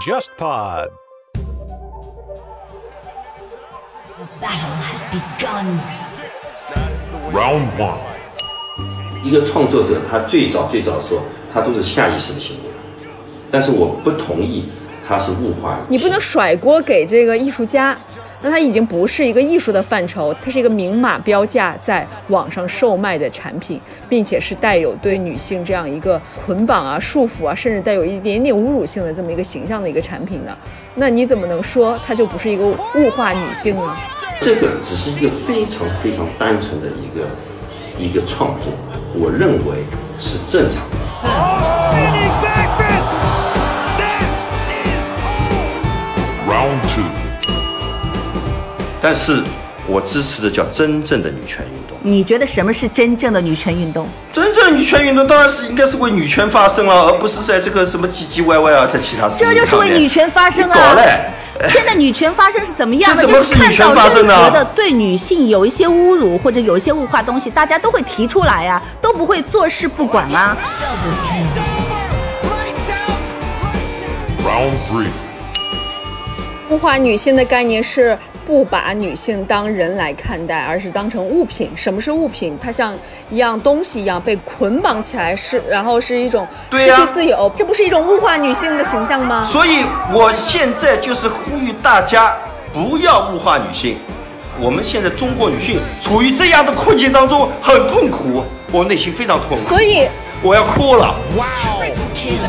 JustPod。Battle has begun. Round one. 一个创作者，他最早最早的时候，他都是下意识的行为，但是我不同意他是物化你不能甩锅给这个艺术家，那它已经不是一个艺术的范畴，它是一个明码标价在网上售卖的产品，并且是带有对女性这样一个捆绑啊、束缚啊，甚至带有一点点侮辱性的这么一个形象的一个产品呢？那你怎么能说它就不是一个物化女性呢？这个只是一个非常非常单纯的一个一个创作，我认为是正常的。Round two. 但是我支持的叫真正的女权运动。你觉得什么是真正的女权运动？真正的女权运动当然是应该是为女权发声了，而不是在这个什么唧唧歪歪啊，在其他事情这就是为女权发声啊搞啊！嘞！现在女权发生是怎么样的？这怎么就是看女权到发生呢任何的对女性有一些侮辱或者有一些物化东西，大家都会提出来啊，都不会坐视不管啊。Round three. 物化女性的概念是不把女性当人来看待，而是当成物品。什么是物品？它像一样东西一样被捆绑起来，是然后是一种失对呀去自由，这不是一种物化女性的形象吗？所以我现在就是呼吁大家不要物化女性。我们现在中国女性处于这样的困境当中，很痛苦，我内心非常痛苦，所以我要哭了。He's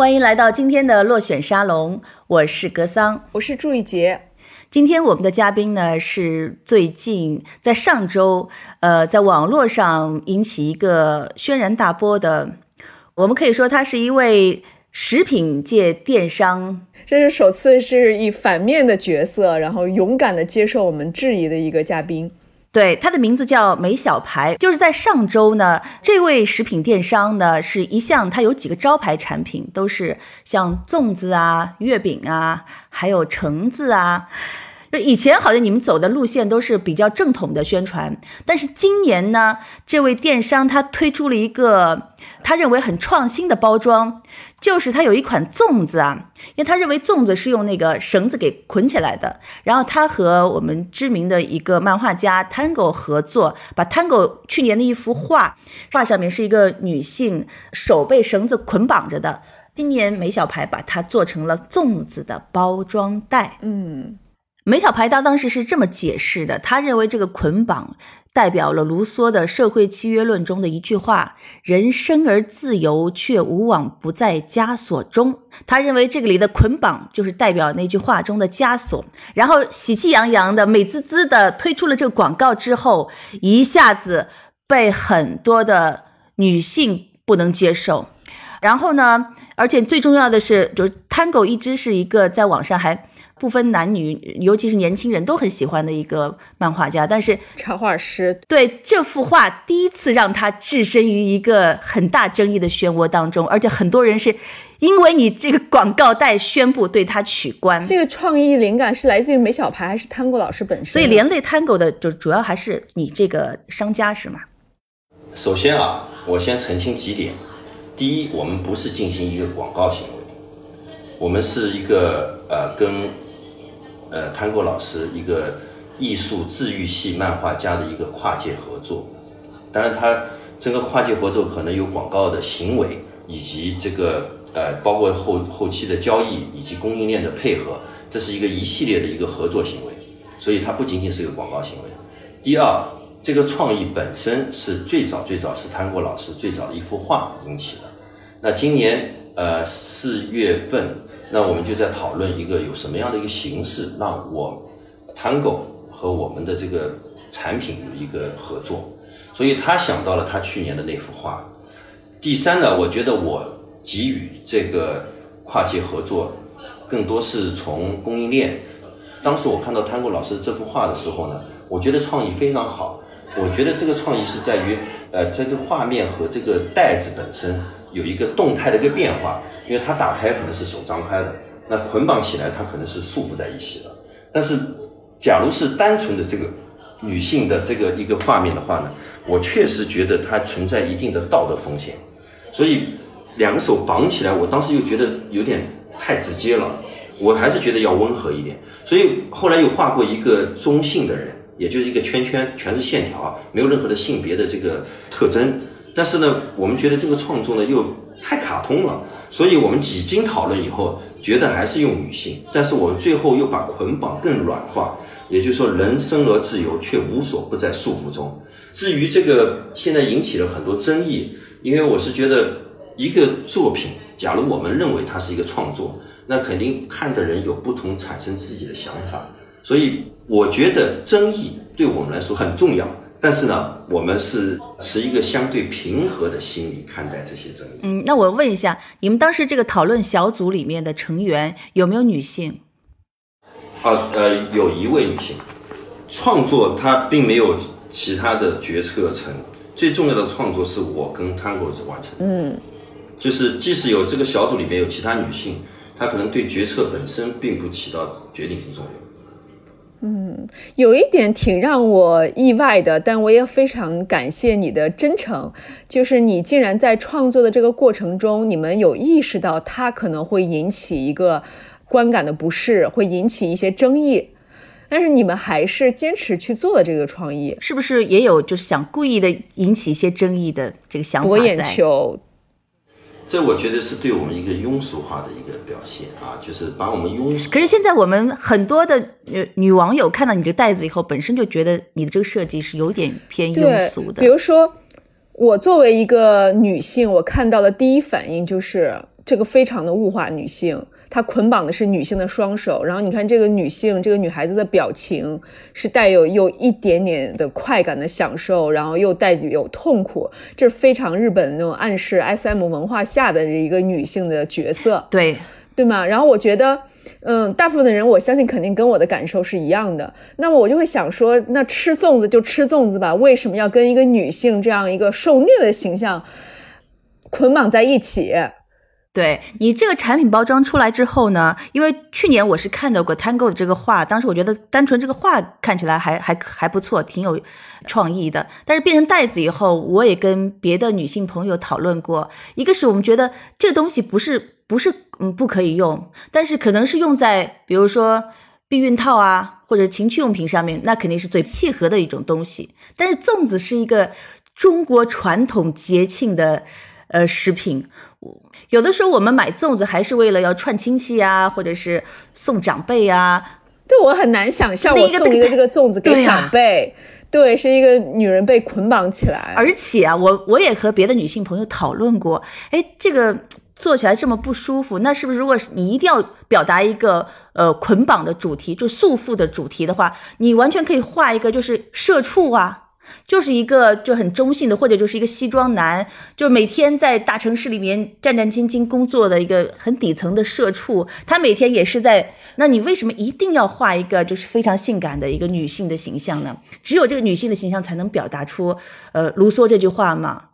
欢迎来到今天的落选沙龙，我是格桑。我是祝一杰，今天我们的嘉宾呢是最近在上周，呃，在网络上引起一个轩然大波的，我们可以说他是一位食品界电商。这是首次是以反面的角色，然后勇敢的接受我们质疑的一个嘉宾。对，它的名字叫梅小排，就是在上周呢，这位食品电商呢是一向它有几个招牌产品，都是像粽子啊、月饼啊，还有橙子啊。就以前好像你们走的路线都是比较正统的宣传，但是今年呢，这位电商他推出了一个他认为很创新的包装，就是他有一款粽子啊，因为他认为粽子是用那个绳子给捆起来的，然后他和我们知名的一个漫画家 Tango 合作，把 Tango 去年的一幅画，画上面是一个女性手被绳子捆绑着的，今年梅小排把它做成了粽子的包装袋。嗯，梅小排他当时是这么解释的，他认为这个捆绑代表了卢梭的社会契约论中的一句话：“人生而自由，却无往不在枷锁中。”他认为这个里的捆绑就是代表那句话中的枷锁。然后喜气洋洋的、美滋滋的推出了这个广告之后，一下子被很多的女性不能接受。然后呢，而且最重要的是，就是 Tango 一直是一个在网上还不分男女，尤其是年轻人都很喜欢的一个漫画家。但是插画师对这幅画第一次让他置身于一个很大争议的漩涡当中，而且很多人是因为你这个广告带宣布对他取关，这个创意灵感是来自于梅小排还是汤果老师本身？所以连累 Tango 的就主要还是你这个商家是吗？首先啊，我先澄清几点。第一，我们不是进行一个广告行为，我们是一个呃跟呃 Tango 老师一个艺术治愈系漫画家的一个跨界合作。当然，他这个跨界合作可能有广告的行为，以及这个呃包括后后期的交易以及供应链的配合，这是一个一系列的一个合作行为，所以它不仅仅是一个广告行为。第二，这个创意本身是最早最早是汤果老师最早的一幅画引起的。那今年呃四月份，那我们就在讨论一个有什么样的一个形式，让我 Tango 和我们的这个产品有一个合作。所以他想到了他去年的那幅画。第三呢，我觉得我给予这个跨界合作，更多是从供应链。当时我看到 Tango 老师这幅画的时候呢，我觉得创意非常好。我觉得这个创意是在于，呃，在这画面和这个袋子本身有一个动态的一个变化，因为它打开可能是手张开的，那捆绑起来它可能是束缚在一起的。但是，假如是单纯的这个女性的这个一个画面的话呢，我确实觉得它存在一定的道德风险，所以两个手绑起来，我当时又觉得有点太直接了，我还是觉得要温和一点，所以后来又画过一个中性的人，也就是一个圈圈，全是线条，没有任何的性别的这个特征，但是呢，我们觉得这个创作呢又太卡通了。所以我们几经讨论以后，觉得还是用女性，但是我们最后又把捆绑更软化，也就是说，人生而自由，却无所不在束缚中。至于这个现在引起了很多争议，因为我是觉得一个作品，假如我们认为它是一个创作，那肯定看的人有不同，产生自己的想法。所以我觉得争议对我们来说很重要。但是呢，我们是持一个相对平和的心理看待这些争议。嗯，那我问一下，你们当时这个讨论小组里面的成员有没有女性？啊，呃，有一位女性，创作她并没有其他的决策层，最重要的创作是我跟 Tango 子完成。嗯，就是即使有这个小组里面有其他女性，她可能对决策本身并不起到决定性作用。有一点挺让我意外的，但我也非常感谢你的真诚，就是你竟然在创作的这个过程中，你们有意识到它可能会引起一个观感的不适，会引起一些争议，但是你们还是坚持去做了这个创意，是不是也有就是想故意的引起一些争议的这个想法博眼？球。这我觉得是对我们一个庸俗化的一个表现啊，就是把我们庸俗。可是现在我们很多的女女网友看到你这个袋子以后，本身就觉得你的这个设计是有点偏庸俗，的比。如说，我作为一个女性，我看到的第一反应就是这个非常的物化女性，它捆绑的是女性的双手，然后你看这个女性，这个女孩子的表情是带有有一点点的快感的享受，然后又带有痛苦，这是非常日本那种暗示 S.M 文化下的一个女性的角色。对，对吗？然后我觉得，嗯，大部分的人我相信肯定跟我的感受是一样的。那么我就会想说，那吃粽子就吃粽子吧，为什么要跟一个女性这样一个受虐的形象捆绑在一起？对你这个产品包装出来之后呢，因为去年我是看到过 Tango 的这个画，当时我觉得单纯这个画看起来还还还不错，挺有创意的。但是变成袋子以后，我也跟别的女性朋友讨论过，一个是我们觉得这个东西不是不是嗯不可以用，但是可能是用在比如说避孕套啊或者情趣用品上面，那肯定是最契合的一种东西。但是粽子是一个中国传统节庆的呃食品。有的时候我们买粽子还是为了要串亲戚啊，或者是送长辈啊。对我很难想象，那个我送一个这个粽子给长辈，对，是一个女人被捆绑起来，而且啊，我我也和别的女性朋友讨论过，哎，这个做起来这么不舒服，那是不是如果你一定要表达一个呃捆绑的主题，就束缚的主题的话，你完全可以画一个就是社畜啊。就是一个就很中性的，或者就是一个西装男，就每天在大城市里面战战兢兢工作的一个很底层的社畜，他每天也是在。那你为什么一定要画一个就是非常性感的一个女性的形象呢？只有这个女性的形象才能表达出呃卢梭这句话嘛？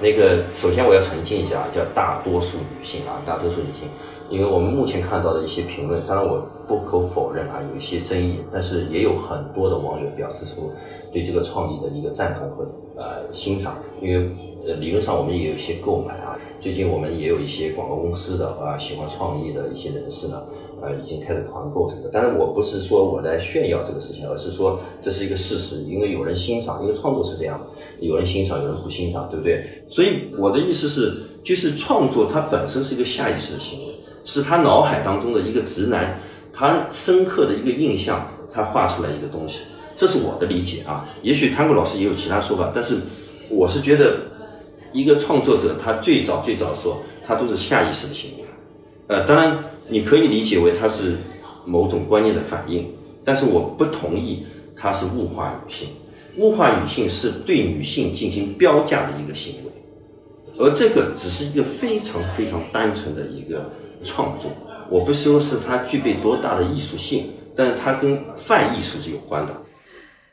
那个，首先我要澄清一下，叫大多数女性啊，大多数女性，因为我们目前看到的一些评论，当然我不可否认啊，有一些争议，但是也有很多的网友表示出对这个创意的一个赞同和呃欣赏，因为呃理论上我们也有一些购买啊，最近我们也有一些广告公司的啊喜欢创意的一些人士呢，呃已经开始团购这个，当然我不是说我来炫耀这个事情，而是说这是一个事实，因为有人欣赏，因为创作是这样的，有人欣赏，有人不欣赏，对不对？所以我的意思是，就是创作它本身是一个下意识的行为，是他脑海当中的一个直男，他深刻的一个印象，他画出来一个东西，这是我的理解啊。也许汤谷老师也有其他说法，但是我是觉得，一个创作者他最早最早说，他都是下意识的行为。呃，当然你可以理解为它是某种观念的反应，但是我不同意它是物化女性。物化女性是对女性进行标价的一个行为，而这个只是一个非常非常单纯的一个创作。我不说是它具备多大的艺术性，但是它跟泛艺术是有关的。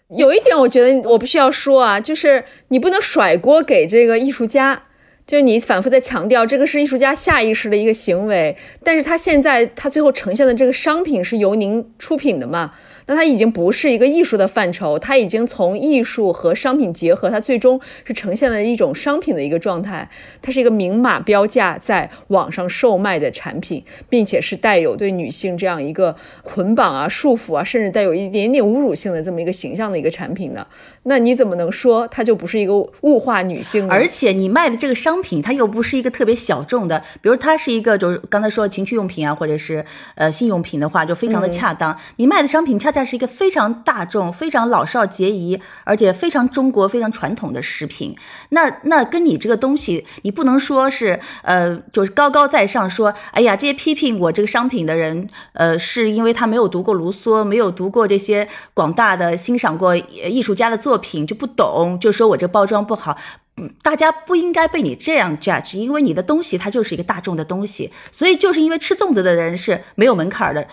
有一点，我觉得我不需要说啊，就是你不能甩锅给这个艺术家，就是你反复在强调这个是艺术家下意识的一个行为，但是他现在他最后呈现的这个商品是由您出品的嘛？那它已经不是一个艺术的范畴，它已经从艺术和商品结合，它最终是呈现了一种商品的一个状态。它是一个明码标价在网上售卖的产品，并且是带有对女性这样一个捆绑啊、束缚啊，甚至带有一点点侮辱性的这么一个形象的一个产品呢？那你怎么能说它就不是一个物化女性呢？而且你卖的这个商品，它又不是一个特别小众的，比如它是一个就是刚才说情趣用品啊，或者是呃性用品的话，就非常的恰当。你卖的商品恰恰是一个非常大众、非常老少皆宜，而且非常中国、非常传统的食品。那那跟你这个东西，你不能说是呃就是高高在上说，哎呀，这些批评我这个商品的人，呃，是因为他没有读过卢梭，没有读过这些广大的欣赏过艺术家的作品，就不懂，就说我这包装不好。嗯，大家不应该被你这样 judge，因为你的东西它就是一个大众的东西，所以就是因为吃粽子的人是没有门槛的，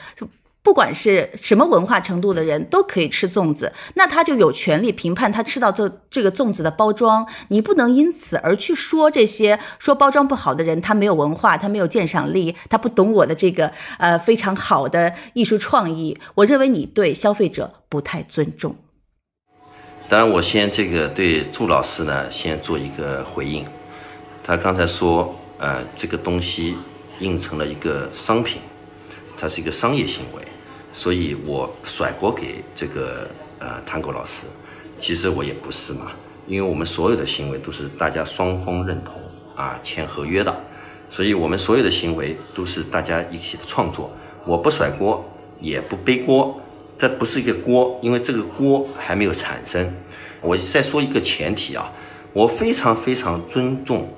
不管是什么文化程度的人都可以吃粽子，那他就有权利评判他吃到这这个粽子的包装，你不能因此而去说这些说包装不好的人，他没有文化，他没有鉴赏力，他不懂我的这个呃非常好的艺术创意，我认为你对消费者不太尊重。当然，我先这个对祝老师呢，先做一个回应。他刚才说，呃，这个东西印成了一个商品，它是一个商业行为，所以我甩锅给这个呃探狗老师。其实我也不是嘛，因为我们所有的行为都是大家双方认同啊，签合约的，所以我们所有的行为都是大家一起的创作。我不甩锅，也不背锅。这不是一个锅，因为这个锅还没有产生。我再说一个前提啊，我非常非常尊重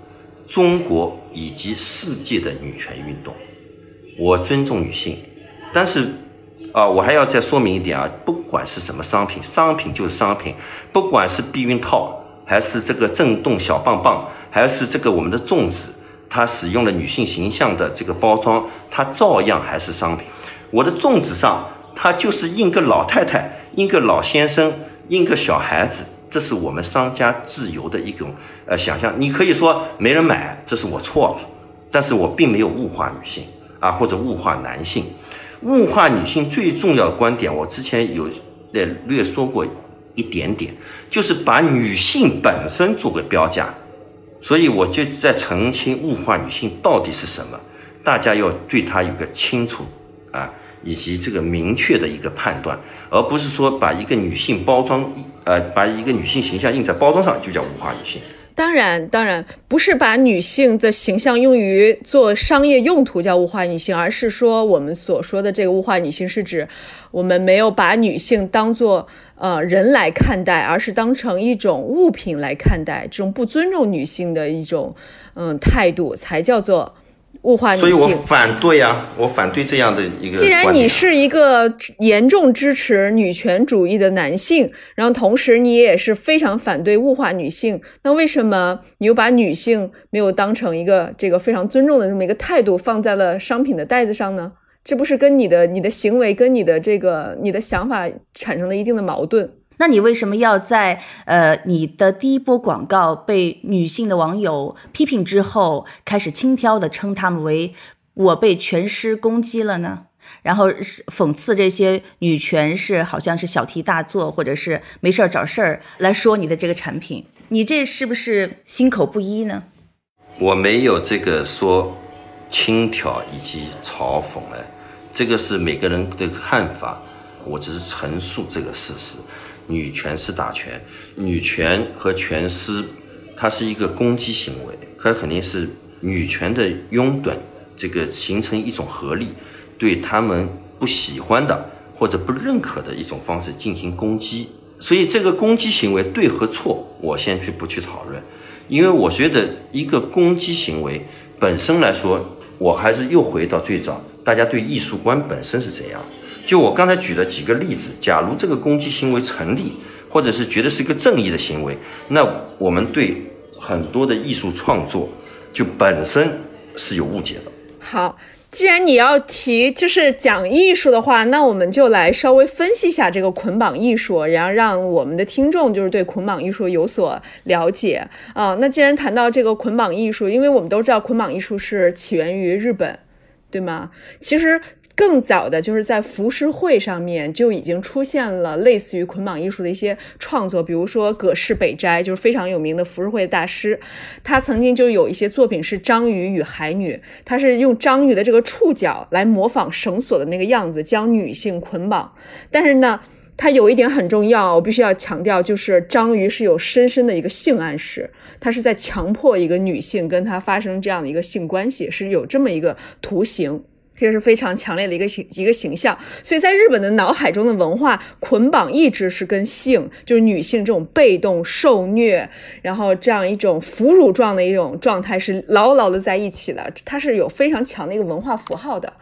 中国以及世界的女权运动，我尊重女性。但是啊，我还要再说明一点啊，不管是什么商品，商品就是商品，不管是避孕套，还是这个震动小棒棒，还是这个我们的粽子，它使用了女性形象的这个包装，它照样还是商品。我的粽子上。它就是印个老太太，印个老先生，印个小孩子，这是我们商家自由的一种呃想象。你可以说没人买，这是我错了，但是我并没有物化女性啊，或者物化男性。物化女性最重要的观点，我之前有略略说过一点点，就是把女性本身做个标价。所以我就在澄清物化女性到底是什么，大家要对它有个清楚啊。以及这个明确的一个判断，而不是说把一个女性包装，呃，把一个女性形象印在包装上就叫物化女性。当然，当然不是把女性的形象用于做商业用途叫物化女性，而是说我们所说的这个物化女性是指我们没有把女性当做呃人来看待，而是当成一种物品来看待，这种不尊重女性的一种嗯态度才叫做。物化女性，所以我反对啊！我反对这样的一个。既然你是一个严重支持女权主义的男性，然后同时你也是非常反对物化女性，那为什么你又把女性没有当成一个这个非常尊重的这么一个态度放在了商品的袋子上呢？这不是跟你的你的行为跟你的这个你的想法产生了一定的矛盾？那你为什么要在呃你的第一波广告被女性的网友批评之后，开始轻佻的称他们为我被全师攻击了呢？然后讽刺这些女权是好像是小题大做，或者是没事儿找事儿来说你的这个产品，你这是不是心口不一呢？我没有这个说轻佻以及嘲讽的，这个是每个人的看法，我只是陈述这个事实。女权是打拳，女权和拳师，它是一个攻击行为，它肯定是女权的拥趸，这个形成一种合力，对他们不喜欢的或者不认可的一种方式进行攻击。所以这个攻击行为对和错，我先去不去讨论，因为我觉得一个攻击行为本身来说，我还是又回到最早，大家对艺术观本身是怎样。就我刚才举的几个例子，假如这个攻击行为成立，或者是觉得是一个正义的行为，那我们对很多的艺术创作就本身是有误解的。好，既然你要提就是讲艺术的话，那我们就来稍微分析一下这个捆绑艺术，然后让我们的听众就是对捆绑艺术有所了解啊。那既然谈到这个捆绑艺术，因为我们都知道捆绑艺术是起源于日本，对吗？其实。更早的就是在浮世绘上面就已经出现了类似于捆绑艺术的一些创作，比如说葛饰北斋，就是非常有名的浮世绘大师，他曾经就有一些作品是章鱼与海女，他是用章鱼的这个触角来模仿绳索的那个样子，将女性捆绑。但是呢，它有一点很重要，我必须要强调，就是章鱼是有深深的一个性暗示，它是在强迫一个女性跟他发生这样的一个性关系，是有这么一个图形。这个是非常强烈的一个形一个形象，所以在日本的脑海中的文化捆绑一直是跟性，就是女性这种被动受虐，然后这样一种俘虏状的一种状态是牢牢的在一起的，它是有非常强的一个文化符号的。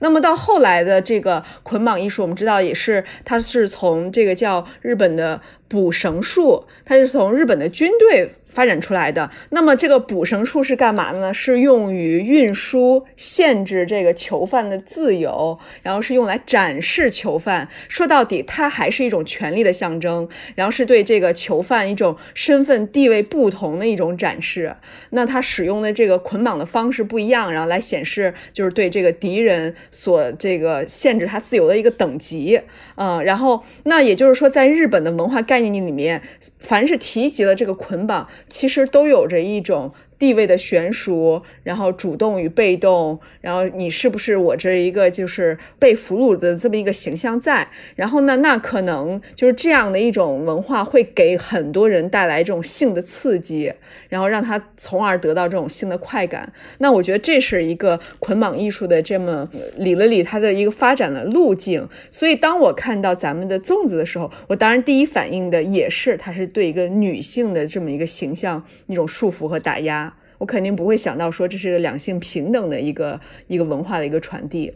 那么到后来的这个捆绑艺术，我们知道也是它是从这个叫日本的捕绳术，它是从日本的军队。发展出来的，那么这个捕绳术是干嘛呢？是用于运输、限制这个囚犯的自由，然后是用来展示囚犯。说到底，它还是一种权力的象征，然后是对这个囚犯一种身份地位不同的一种展示。那他使用的这个捆绑的方式不一样，然后来显示就是对这个敌人所这个限制他自由的一个等级。嗯，然后那也就是说，在日本的文化概里面，凡是提及了这个捆绑。其实都有着一种。地位的悬殊，然后主动与被动，然后你是不是我这一个就是被俘虏的这么一个形象在？然后呢，那可能就是这样的一种文化会给很多人带来这种性的刺激，然后让他从而得到这种性的快感。那我觉得这是一个捆绑艺术的这么理了理它的一个发展的路径。所以当我看到咱们的粽子的时候，我当然第一反应的也是它是对一个女性的这么一个形象一种束缚和打压。我肯定不会想到说这是个两性平等的一个一个文化的一个传递。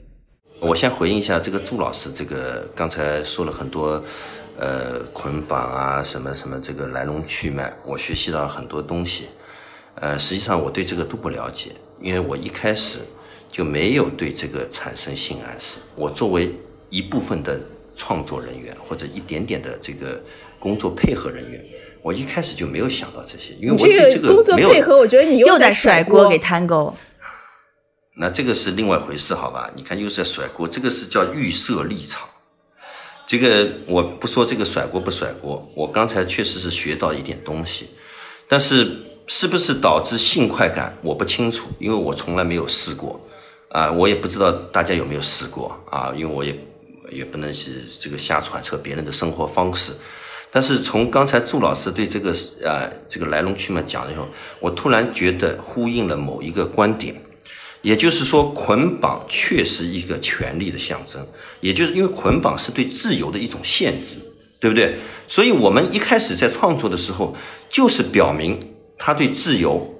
我先回应一下这个朱老师，这个刚才说了很多，呃，捆绑啊，什么什么这个来龙去脉，我学习到了很多东西。呃，实际上我对这个都不了解，因为我一开始就没有对这个产生性暗示。我作为一部分的创作人员或者一点点的这个工作配合人员。我一开始就没有想到这些，因为我对这个工作配合，我觉得你又在甩锅给 Tango。那这个是另外一回事，好吧？你看又是在甩锅，这个是叫预设立场。这个我不说这个甩锅不甩锅，我刚才确实是学到一点东西，但是是不是导致性快感，我不清楚，因为我从来没有试过啊，我也不知道大家有没有试过啊，因为我也也不能是这个瞎揣测别人的生活方式。但是从刚才祝老师对这个呃这个来龙去脉讲的时候，我突然觉得呼应了某一个观点，也就是说捆绑确实一个权力的象征，也就是因为捆绑是对自由的一种限制，对不对？所以我们一开始在创作的时候，就是表明他对自由。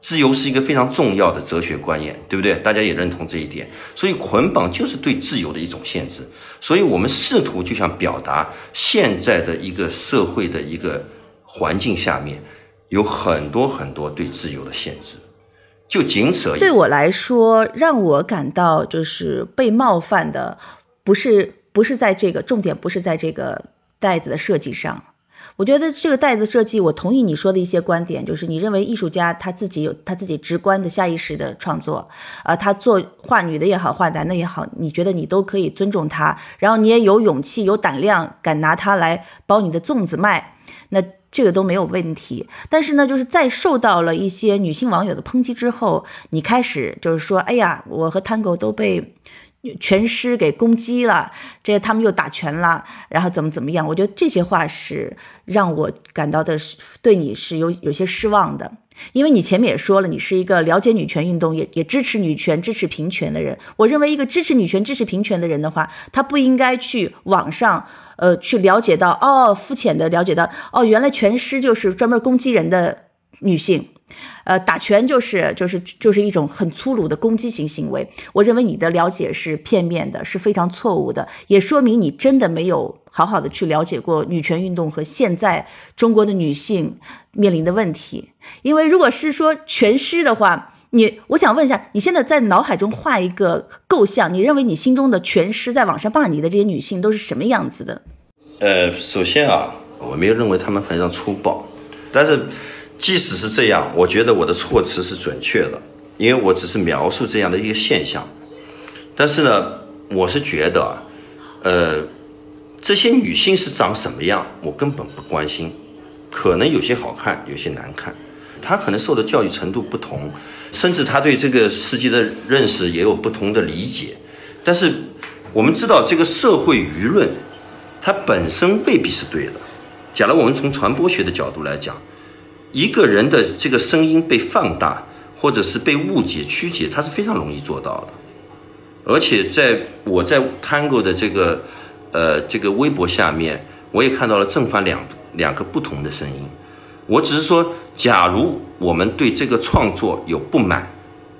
自由是一个非常重要的哲学观念，对不对？大家也认同这一点。所以捆绑就是对自由的一种限制。所以我们试图就想表达，现在的一个社会的一个环境下面，有很多很多对自由的限制，就仅此而已。对我来说，让我感到就是被冒犯的，不是不是在这个重点，不是在这个袋子的设计上。我觉得这个袋子设计，我同意你说的一些观点，就是你认为艺术家他自己有他自己直观的下意识的创作，啊，他做画女的也好，画男的也好，你觉得你都可以尊重他，然后你也有勇气、有胆量，敢拿它来包你的粽子卖，那这个都没有问题。但是呢，就是在受到了一些女性网友的抨击之后，你开始就是说，哎呀，我和 Tango 都被。拳师给攻击了，这他们又打拳了，然后怎么怎么样？我觉得这些话是让我感到的是对你是有有些失望的，因为你前面也说了，你是一个了解女权运动，也也支持女权、支持平权的人。我认为一个支持女权、支持平权的人的话，他不应该去网上呃去了解到哦，肤浅的了解到哦，原来拳师就是专门攻击人的女性。呃，打拳就是就是就是一种很粗鲁的攻击型行为。我认为你的了解是片面的，是非常错误的，也说明你真的没有好好的去了解过女权运动和现在中国的女性面临的问题。因为如果是说全尸的话，你我想问一下，你现在在脑海中画一个构象，你认为你心中的全尸在网上骂你的这些女性都是什么样子的？呃，首先啊，我没有认为她们非常粗暴，但是。即使是这样，我觉得我的措辞是准确的，因为我只是描述这样的一个现象。但是呢，我是觉得，呃，这些女性是长什么样，我根本不关心。可能有些好看，有些难看，她可能受的教育程度不同，甚至她对这个世界的认识也有不同的理解。但是我们知道，这个社会舆论它本身未必是对的。假如我们从传播学的角度来讲，一个人的这个声音被放大，或者是被误解、曲解，它是非常容易做到的。而且在我在 Tango 的这个呃这个微博下面，我也看到了正反两两个不同的声音。我只是说，假如我们对这个创作有不满，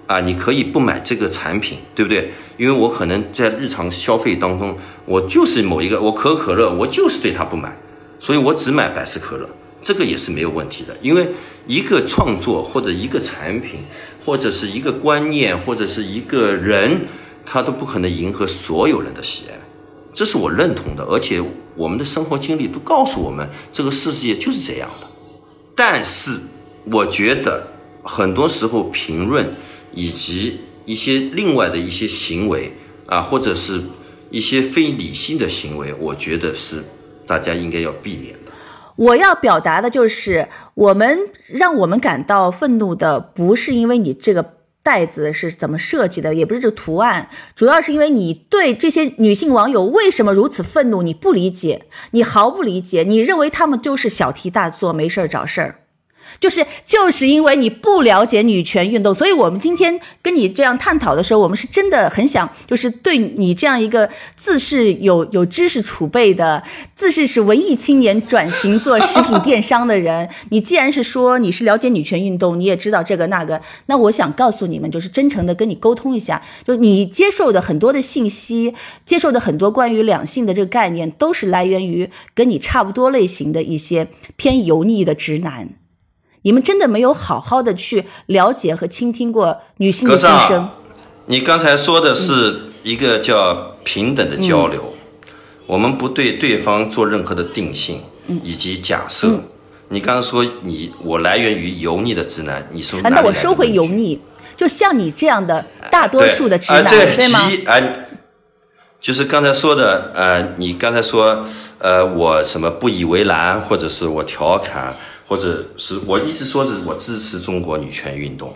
啊，你可以不买这个产品，对不对？因为我可能在日常消费当中，我就是某一个，我可口可乐，我就是对它不满，所以我只买百事可乐，这个也是没有问题的。因为一个创作或者一个产品，或者是一个观念，或者是一个人，他都不可能迎合所有人的喜爱，这是我认同的。而且我们的生活经历都告诉我们，这个世界就是这样的。但是我觉得很多时候评论以及一些另外的一些行为啊，或者是一些非理性的行为，我觉得是大家应该要避免的。我要表达的就是，我们让我们感到愤怒的，不是因为你这个袋子是怎么设计的，也不是这个图案，主要是因为你对这些女性网友为什么如此愤怒，你不理解，你毫不理解，你认为她们就是小题大做，没事儿找事儿。就是就是因为你不了解女权运动，所以我们今天跟你这样探讨的时候，我们是真的很想，就是对你这样一个自视有有知识储备的，自视是文艺青年转型做食品电商的人，你既然是说你是了解女权运动，你也知道这个那个，那我想告诉你们，就是真诚的跟你沟通一下，就你接受的很多的信息，接受的很多关于两性的这个概念，都是来源于跟你差不多类型的一些偏油腻的直男。你们真的没有好好的去了解和倾听过女性的心声。你刚才说的是一个叫平等的交流，我们不对对方做任何的定性以及假设。你刚刚说你我来源于油腻的直男，你说啊，哪里来的那我收回油腻，就像你这样的大多数的直男，对吗？其啊，就是刚才说的，呃，你刚才说，呃，我什么不以为然，或者是我调侃，或者是我一直说是我支持中国女权运动，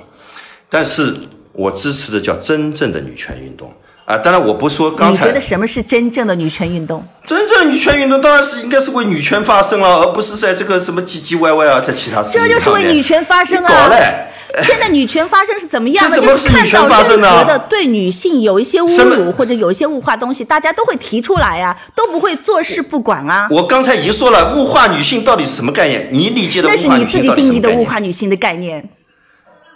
但是我支持的叫真正的女权运动。啊。当然，我不说刚才你觉得什么是真正的女权运动？真正女权运动当然是应该是为女权发声了，而不是在这个什么唧唧歪歪啊，在其他事情这就是为女权发声啊搞啊！嘞。现在女权发声是怎么样的？这怎么就是看女权到发声呢任何的对女性有一些侮辱或者有一些物化东西，大家都会提出来啊，都不会坐视不管啊。我刚才已经说了，物化女性到底是什么概念？你理解的那是物化你自己女性到底是定义的物？化女性的概念。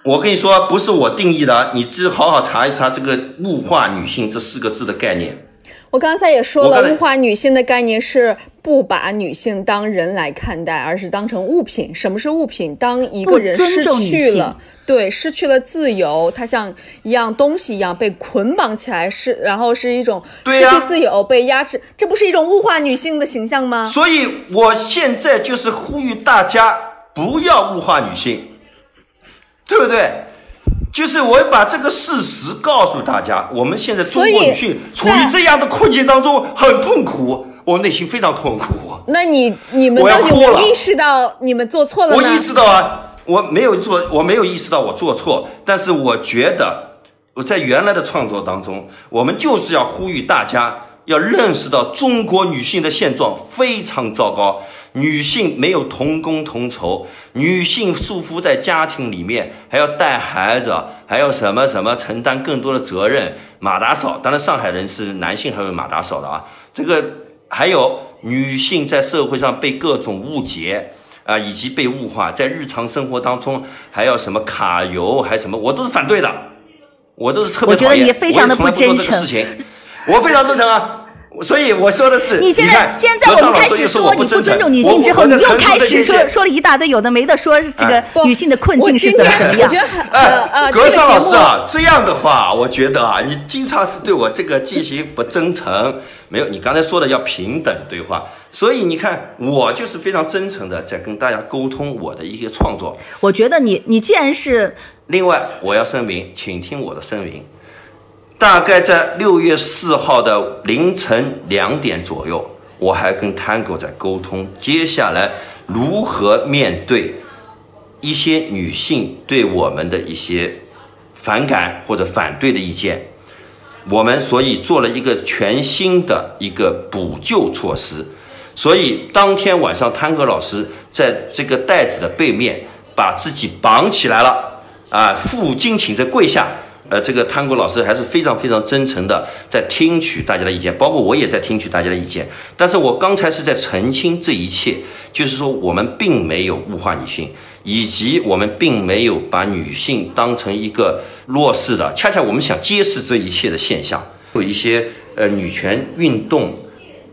我跟你说，不是我定义的，你自好好查一查这个“物化女性”这四个字的概念。我刚才也说了，物化女性的概念是不把女性当人来看待，而是当成物品。什么是物品？当一个人失去了，对，失去了自由，他像一样东西一样被捆绑起来，是然后是一种失去自由、被压制，这不是一种物化女性的形象吗？所以我现在就是呼吁大家不要物化女性，对不对？就是我把这个事实告诉大家，我们现在中国女性处于这样的困境当中，很痛苦，我内心非常痛苦。那你你们我要都哭了有意识到你们做错了吗？我意识到啊，我没有做，我没有意识到我做错，但是我觉得我在原来的创作当中，我们就是要呼吁大家要认识到中国女性的现状非常糟糕，女性没有同工同酬，女性束缚在家庭里面，还要带孩子，还要什么什么承担更多的责任，马打扫。当然，上海人是男性还有马打扫的啊，这个还有女性在社会上被各种误解。啊，以及被物化，在日常生活当中还要什么卡油，还什么，我都是反对的，我都是特别我觉得讨厌你非常地我也从来不真诚我非常真诚啊。所以我说的是，你现在看现在我们开始说你不尊重女性之后，你又开始说说了一大堆有的没的，说这个女性的困境是怎么怎么样我觉。得很呃哎，呃，这格尚个节目老师啊，这样的话，我觉得啊，你经常是对我这个进行不真诚，没有你刚才说的要平等对话，所以你看，我就是非常真诚的在跟大家沟通我的一些创作。我觉得你你既然是另外，我要声明，请听我的声明，大概在六月四号的凌晨两点左右，我还跟 Tango 在沟通，接下来如何面对一些女性对我们的一些反感或者反对的意见。我们所以做了一个全新的一个补救措施，所以当天晚上，汤哥老师在这个袋子的背面把自己绑起来了，啊，负荆请着跪下。呃，这个汤哥老师还是非常非常真诚的在听取大家的意见，包括我也在听取大家的意见。但是我刚才是在澄清这一切，就是说我们并没有物化女性，以及我们并没有把女性当成一个弱势的，恰恰我们想揭示这一切的现象。有一些呃女权运动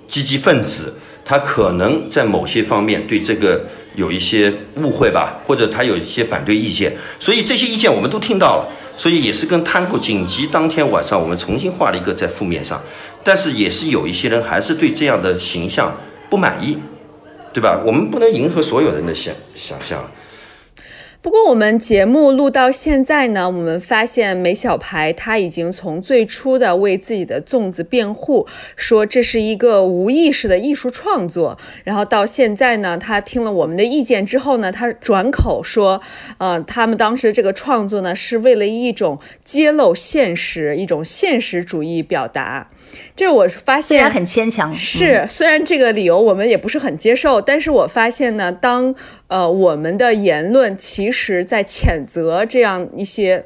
积极分子，他可能在某些方面对这个有一些误会吧，或者他有一些反对意见，所以这些意见我们都听到了。所以也是跟贪腐紧急当天晚上，我们重新画了一个在负面上，但是也是有一些人还是对这样的形象不满意，对吧？我们不能迎合所有人的想想象。不过我们节目录到现在呢，我们发现梅小排他已经从最初的为自己的粽子辩护，说这是一个无意识的艺术创作，然后到现在呢，他听了我们的意见之后呢，他转口说，呃，他们当时这个创作呢是为了一种揭露现实，一种现实主义表达。这我发现虽然很牵强，是虽然这个理由我们也不是很接受，但是我发现呢，当呃我们的言论其实在谴责这样一些。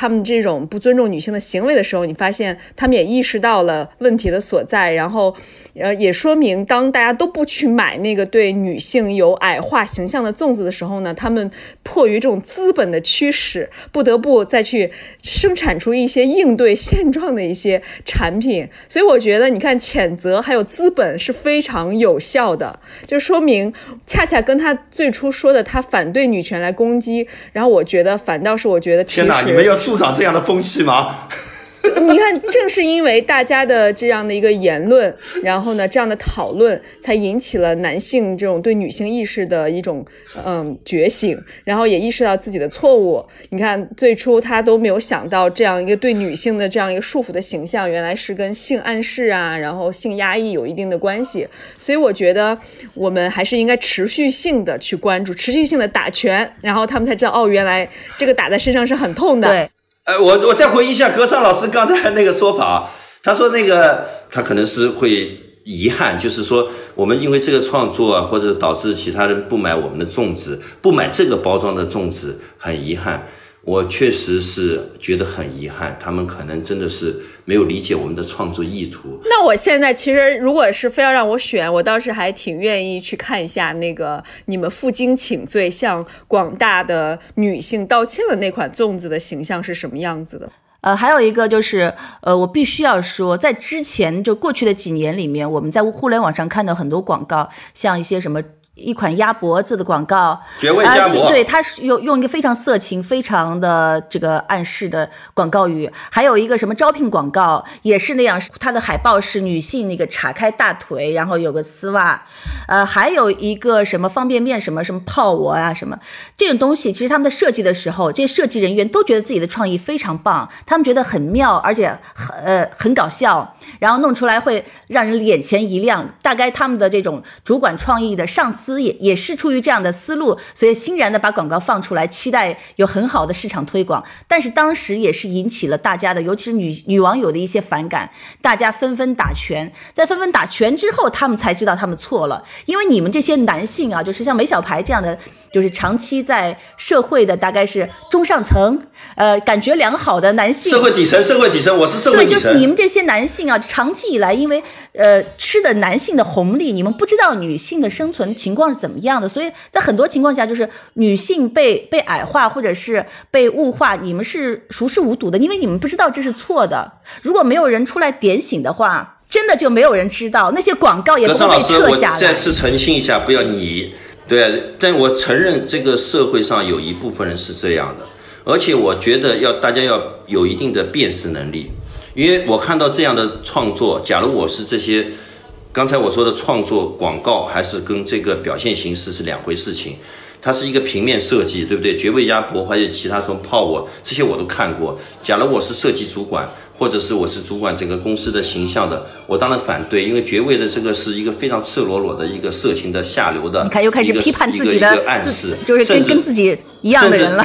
他们这种不尊重女性的行为的时候，你发现他们也意识到了问题的所在，然后，呃，也说明当大家都不去买那个对女性有矮化形象的粽子的时候呢，他们迫于这种资本的驱使，不得不再去生产出一些应对现状的一些产品。所以我觉得，你看谴责还有资本是非常有效的，就说明恰恰跟他最初说的他反对女权来攻击，然后我觉得反倒是我觉得天哪，你们要。助长这样的风气吗？你看，正是因为大家的这样的一个言论，然后呢，这样的讨论，才引起了男性这种对女性意识的一种嗯觉醒，然后也意识到自己的错误。你看，最初他都没有想到这样一个对女性的这样一个束缚的形象，原来是跟性暗示啊，然后性压抑有一定的关系。所以我觉得我们还是应该持续性的去关注，持续性的打拳，然后他们才知道哦，原来这个打在身上是很痛的。呃，我我再回忆一下格桑老师刚才那个说法，他说那个他可能是会遗憾，就是说我们因为这个创作，或者导致其他人不买我们的粽子，不买这个包装的粽子，很遗憾。我确实是觉得很遗憾，他们可能真的是没有理解我们的创作意图。那我现在其实，如果是非要让我选，我倒是还挺愿意去看一下那个你们负荆请罪向广大的女性道歉的那款粽子的形象是什么样子的。呃，还有一个就是，呃，我必须要说，在之前就过去的几年里面，我们在互联网上看到很多广告，像一些什么。一款鸭脖子的广告，绝味鸭脖，对，它是用用一个非常色情、非常的这个暗示的广告语。还有一个什么招聘广告，也是那样，它的海报是女性那个叉开大腿，然后有个丝袜。呃，还有一个什么方便面，什么什么泡我啊，什么这种东西，其实他们在设计的时候，这些设计人员都觉得自己的创意非常棒，他们觉得很妙，而且很呃很搞笑，然后弄出来会让人眼前一亮。大概他们的这种主管创意的上司。也也是出于这样的思路，所以欣然的把广告放出来，期待有很好的市场推广。但是当时也是引起了大家的，尤其是女女网友的一些反感，大家纷纷打拳。在纷纷打拳之后，他们才知道他们错了，因为你们这些男性啊，就是像梅小排这样的。就是长期在社会的大概是中上层，呃，感觉良好的男性，社会底层，社会底层，我是社会底层。对，就是你们这些男性啊，长期以来因为呃吃的男性的红利，你们不知道女性的生存情况是怎么样的，所以在很多情况下，就是女性被被矮化或者是被物化，你们是熟视无睹的，因为你们不知道这是错的。如果没有人出来点醒的话，真的就没有人知道那些广告也不会被撤下来。再次澄清一下，不要你。对，但我承认这个社会上有一部分人是这样的，而且我觉得要大家要有一定的辨识能力，因为我看到这样的创作，假如我是这些刚才我说的创作广告还是跟这个表现形式是两回事情。它是一个平面设计，对不对？绝味鸭脖还有其他什么泡我，这些我都看过。假如我是设计主管，或者是我是主管整个公司的形象的，我当然反对，因为绝味的这个是一个非常赤裸裸的一个色情的下流的，你看又开始批判自己一个一的个暗示，就是跟跟自己一样的人了。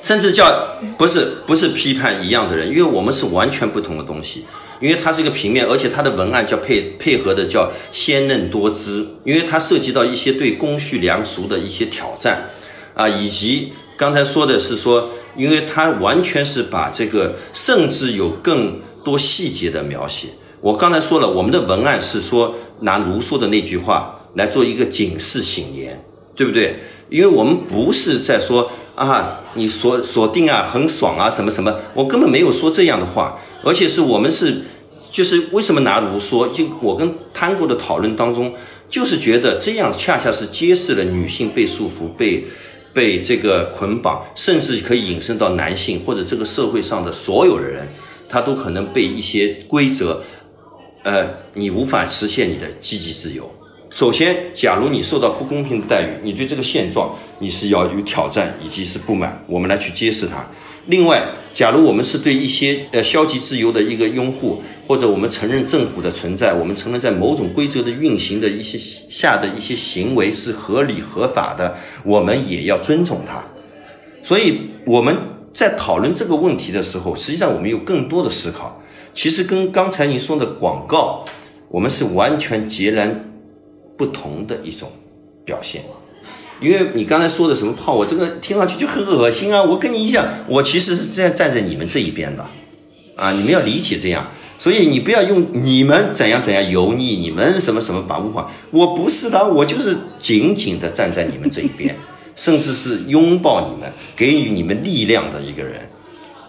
甚至叫不是不是批判一样的人，因为我们是完全不同的东西。因为它是一个平面，而且它的文案叫配配合的叫鲜嫩多姿，因为它涉及到一些对公序良俗的一些挑战，啊，以及刚才说的是说，因为它完全是把这个，甚至有更多细节的描写。我刚才说了，我们的文案是说拿卢梭的那句话来做一个警示醒言，对不对？因为我们不是在说啊，你锁锁定啊，很爽啊，什么什么，我根本没有说这样的话，而且是我们是，就是为什么拿卢梭？就我跟汤过的讨论当中，就是觉得这样恰恰是揭示了女性被束缚、被被这个捆绑，甚至可以引申到男性或者这个社会上的所有的人，他都可能被一些规则，呃，你无法实现你的积极自由。首先，假如你受到不公平的待遇，你对这个现状你是要有挑战以及是不满，我们来去揭示它。另外，假如我们是对一些呃消极自由的一个拥护，或者我们承认政府的存在，我们承认在某种规则的运行的一些下的一些行为是合理合法的，我们也要尊重它。所以我们在讨论这个问题的时候，实际上我们有更多的思考。其实跟刚才您说的广告，我们是完全截然不同的一种表现。因为你刚才说的什么泡，我这个听上去就很恶心啊！我跟你讲，我其实是站站在你们这一边的，啊，你们要理解这样。所以你不要用你们怎样怎样油腻，你们什么什么把物化，我不是的，我就是紧紧的站在你们这一边，甚至是拥抱你们，给予你们力量的一个人，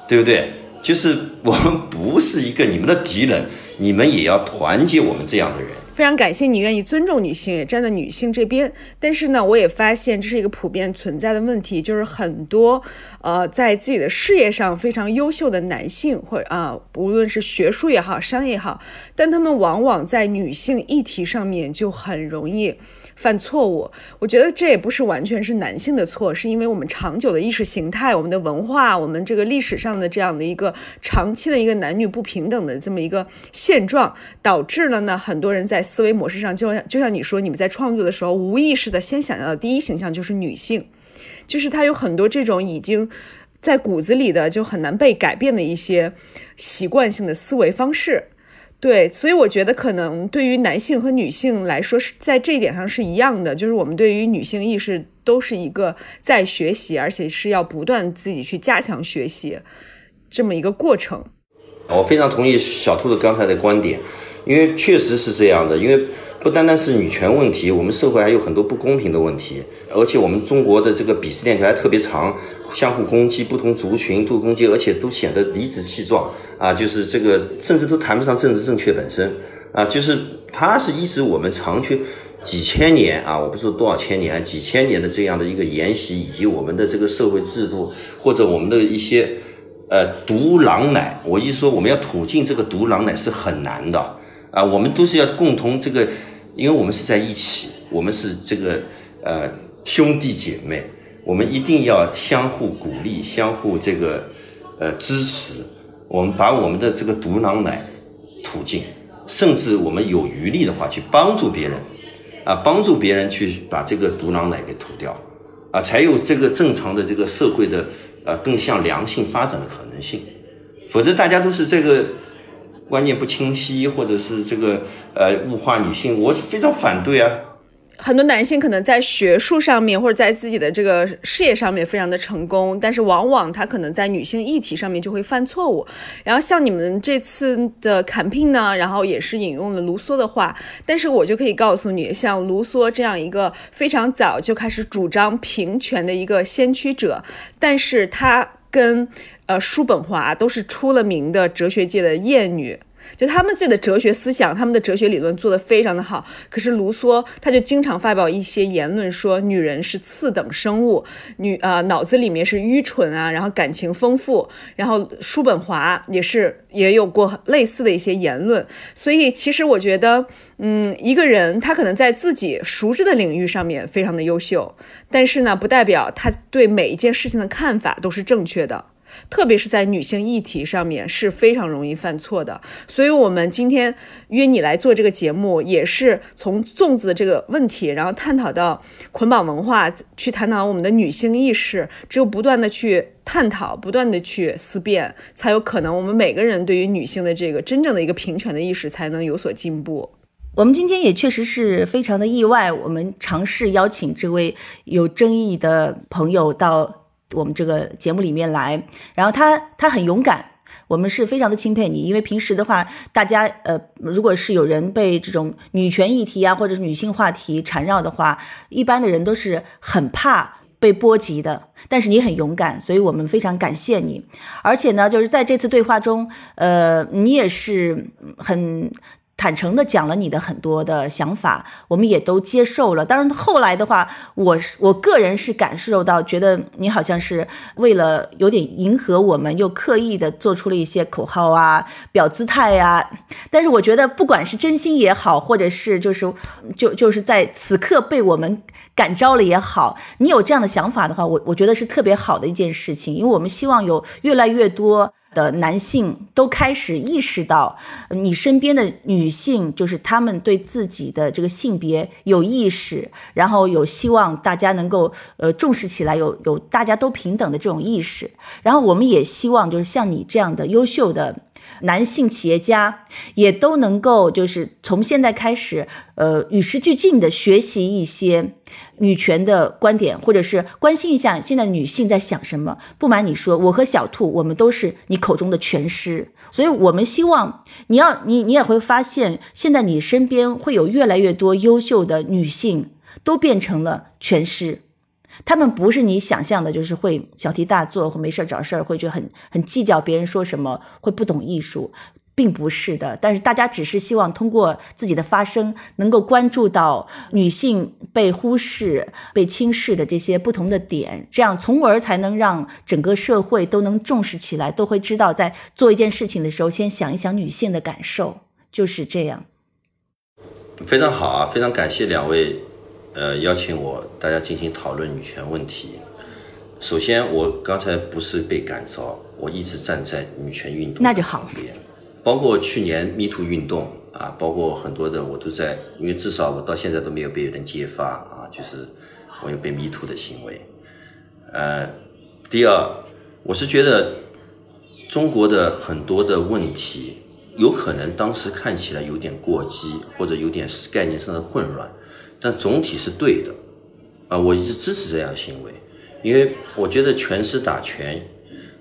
对不对？就是我们不是一个你们的敌人，你们也要团结我们这样的人。非常感谢你愿意尊重女性，也站在女性这边。但是呢，我也发现这是一个普遍存在的问题，就是很多呃在自己的事业上非常优秀的男性，或啊、无论是学术也好，商业也好，但他们往往在女性议题上面就很容易。犯错误，我觉得这也不是完全是男性的错，是因为我们长久的意识形态、我们的文化、我们这个历史上的这样的一个长期的一个男女不平等的这么一个现状，导致了呢很多人在思维模式上，就像就像你说，你们在创作的时候无意识的先想到的第一形象就是女性，就是他有很多这种已经。在骨子里的就很难被改变的一些习惯性的思维方式，对，所以我觉得可能对于男性和女性来说是在这一点上是一样的，就是我们对于女性意识都是一个在学习，而且是要不断自己去加强学习这么一个过程。我非常同意小兔子刚才的观点，因为确实是这样的，因为不单单是女权问题，我们社会还有很多不公平的问题，而且我们中国的这个鄙视链条还特别长，相互攻击不同族群，都攻击，而且都显得理直气壮。啊，就是这个甚至都谈不上政治正确本身。啊，就是它是一直我们长去几千年啊，我不说多少千年，几千年的这样的一个沿袭，以及我们的这个社会制度或者我们的一些。呃，毒狼奶，我一说我们要吐尽这个毒狼奶是很难的。啊，我们都是要共同这个，因为我们是在一起，我们是这个呃兄弟姐妹，我们一定要相互鼓励，相互这个呃支持，我们把我们的这个毒囊奶吐尽，甚至我们有余力的话去帮助别人，啊，帮助别人去把这个毒囊奶给吐掉，啊，才有这个正常的这个社会的。呃，更向良性发展的可能性，否则大家都是这个观念不清晰，或者是这个呃物化女性，我是非常反对啊。很多男性可能在学术上面或者在自己的这个事业上面非常的成功，但是往往他可能在女性议题上面就会犯错误。然后像你们这次的 campaign 呢，然后也是引用了卢梭的话，但是我就可以告诉你，像卢梭这样一个非常早就开始主张平权的一个先驱者，但是他跟呃叔本华都是出了名的哲学界的厌女。就他们自己的哲学思想，他们的哲学理论做得非常的好。可是卢梭他就经常发表一些言论，说女人是次等生物，女啊、脑子里面是愚蠢啊，然后感情丰富。然后叔本华也是也有过类似的一些言论。所以其实我觉得，嗯，一个人他可能在自己熟知的领域上面非常的优秀，但是呢，不代表他对每一件事情的看法都是正确的。特别是在女性议题上面是非常容易犯错的，所以我们今天约你来做这个节目，也是从粽子的这个问题，然后探讨到捆绑文化，去探讨我们的女性意识。只有不断的去探讨，不断的去思辨，才有可能我们每个人对于女性的这个真正的一个平权的意识才能有所进步。我们今天也确实是非常的意外，我们尝试邀请这位有争议的朋友到我们这个节目里面来，然后他他很勇敢，我们是非常的钦佩你，因为平时的话，大家呃，如果是有人被这种女权议题啊，或者是女性话题缠绕的话，一般的人都是很怕被波及的。但是你很勇敢，所以我们非常感谢你。而且呢，就是在这次对话中，呃，你也是很。坦诚的讲了你的很多的想法，我们也都接受了。当然后来的话，我是我个人是感受到，觉得你好像是为了有点迎合我们，又刻意的做出了一些口号啊、表姿态呀。但是我觉得，不管是真心也好，或者是就是就就是在此刻被我们感召了也好，你有这样的想法的话，我我觉得是特别好的一件事情，因为我们希望有越来越多。的男性都开始意识到，你身边的女性就是他们对自己的这个性别有意识，然后有希望大家能够呃重视起来，有有大家都平等的这种意识。然后我们也希望就是像你这样的优秀的男性企业家，也都能够就是从现在开始，呃与时俱进的学习一些女权的观点，或者是关心一下现在女性在想什么。不瞒你说，我和小兔我们都是你口中的全师，所以我们希望你要你你也会发现，现在你身边会有越来越多优秀的女性都变成了全师。他们不是你想象的，就是会小题大做，或没事找事儿，会觉得很很计较别人说什么，会不懂艺术，并不是的。但是大家只是希望通过自己的发声，能够关注到女性被忽视、被轻视的这些不同的点，这样从而才能让整个社会都能重视起来，都会知道在做一件事情的时候，先想一想女性的感受，就是这样。非常好啊，非常感谢两位，呃，邀请我大家进行讨论女权问题。首先，我刚才不是被感召，我一直站在女权运动那就好包括去年 Me Too 运动啊，包括很多的我都在，因为至少我到现在都没有被人揭发啊，就是我有被 Me Too 的行为。呃，第二，我是觉得中国的很多的问题，有可能当时看起来有点过激，或者有点概念上的混乱，但总体是对的。啊，我一直支持这样的行为，因为我觉得拳是打拳，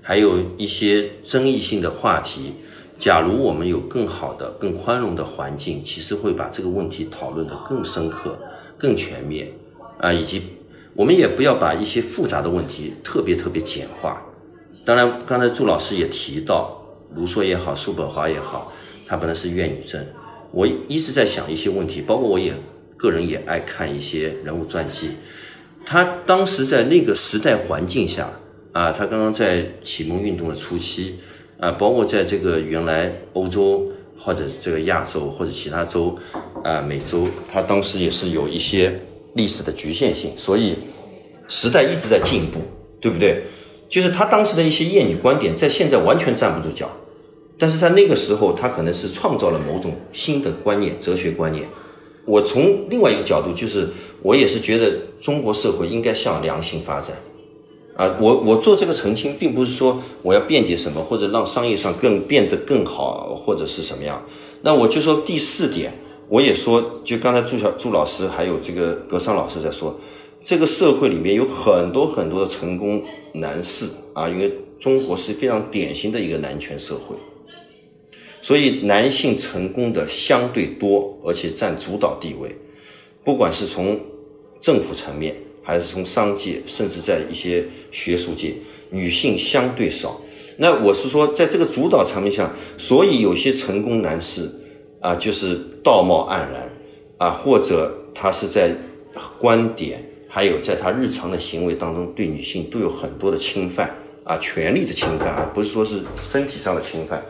还有一些争议性的话题，假如我们有更好的、更宽容的环境，其实会把这个问题讨论得更深刻、更全面啊，以及我们也不要把一些复杂的问题特别特别简化。当然，刚才祝老师也提到，卢梭也好，叔本华也好，他本来是怨女症。我一直在想一些问题，包括我也个人也爱看一些人物传记。他当时在那个时代环境下啊，他刚刚在启蒙运动的初期啊，包括在这个原来欧洲或者这个亚洲或者其他州啊美洲，他当时也是有一些历史的局限性，所以时代一直在进步，对不对？就是他当时的一些厌女观点，在现在完全站不住脚，但是在那个时候，他可能是创造了某种新的观念、哲学观念。我从另外一个角度，就是我也是觉得中国社会应该向良性发展。啊，我我做这个澄清，并不是说我要辩解什么，或者让商业上更变得更好，或者是什么样。那我就说第四点，我也说，就刚才朱小朱老师还有这个格桑老师在说，这个社会里面有很多很多的成功男士啊，因为中国是非常典型的一个男权社会。所以男性成功的相对多，而且占主导地位，不管是从政府层面，还是从商界，甚至在一些学术界，女性相对少。那我是说，在这个主导层面下，所以有些成功男士啊，就是道貌岸然啊，或者他是在观点，还有在他日常的行为当中，对女性都有很多的侵犯啊，权利的侵犯啊，不是说是身体上的侵犯。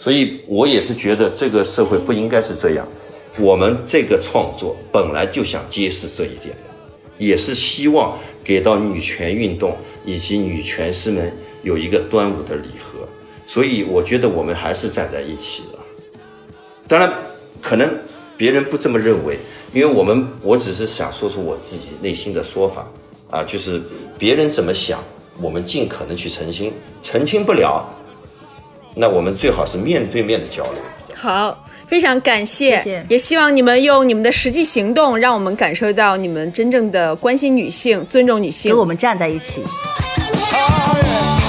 所以我也是觉得这个社会不应该是这样。我们这个创作本来就想揭示这一点的，也是希望给到女权运动以及女权师们有一个端午的礼盒。所以我觉得我们还是站在一起了。当然，可能别人不这么认为，因为我们我只是想说出我自己内心的说法啊，就是别人怎么想，我们尽可能去澄清，澄清不了，那我们最好是面对面的交流。好，非常感谢，谢谢也希望你们用你们的实际行动，让我们感受到你们真正的关心女性、尊重女性跟。我们站在一起。Oh, yeah.